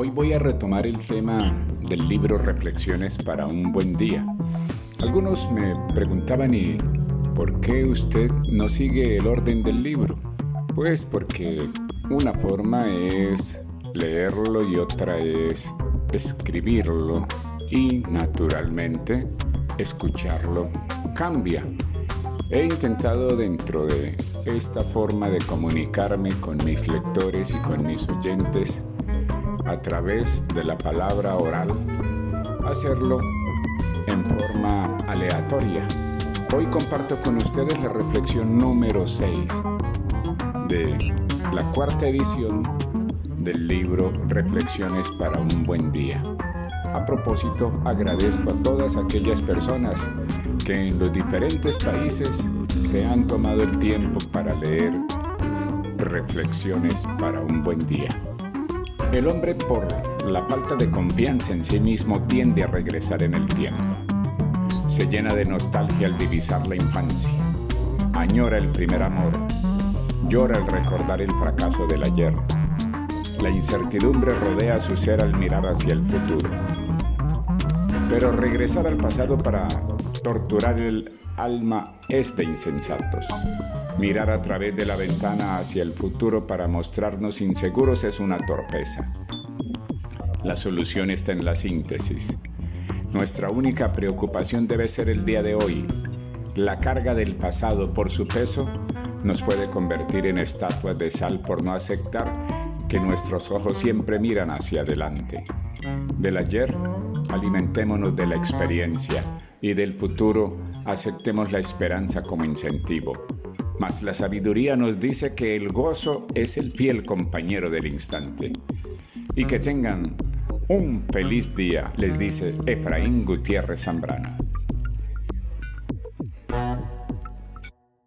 Hoy voy a retomar el tema del libro Reflexiones para un buen día. Algunos me preguntaban, ¿y por qué usted no sigue el orden del libro? Pues porque una forma es leerlo y otra es escribirlo y naturalmente escucharlo cambia. He intentado dentro de esta forma de comunicarme con mis lectores y con mis oyentes a través de la palabra oral, hacerlo en forma aleatoria. Hoy comparto con ustedes la reflexión número 6 de la cuarta edición del libro Reflexiones para un buen día. A propósito, agradezco a todas aquellas personas que en los diferentes países se han tomado el tiempo para leer Reflexiones para un buen día. El hombre por la falta de confianza en sí mismo tiende a regresar en el tiempo. Se llena de nostalgia al divisar la infancia. Añora el primer amor. Llora al recordar el fracaso del ayer. La incertidumbre rodea su ser al mirar hacia el futuro. Pero regresar al pasado para torturar el alma es de insensatos. Mirar a través de la ventana hacia el futuro para mostrarnos inseguros es una torpeza. La solución está en la síntesis. Nuestra única preocupación debe ser el día de hoy. La carga del pasado por su peso nos puede convertir en estatuas de sal por no aceptar que nuestros ojos siempre miran hacia adelante. Del ayer, alimentémonos de la experiencia y del futuro, aceptemos la esperanza como incentivo. Mas la sabiduría nos dice que el gozo es el fiel compañero del instante. Y que tengan un feliz día, les dice Efraín Gutiérrez Zambrano.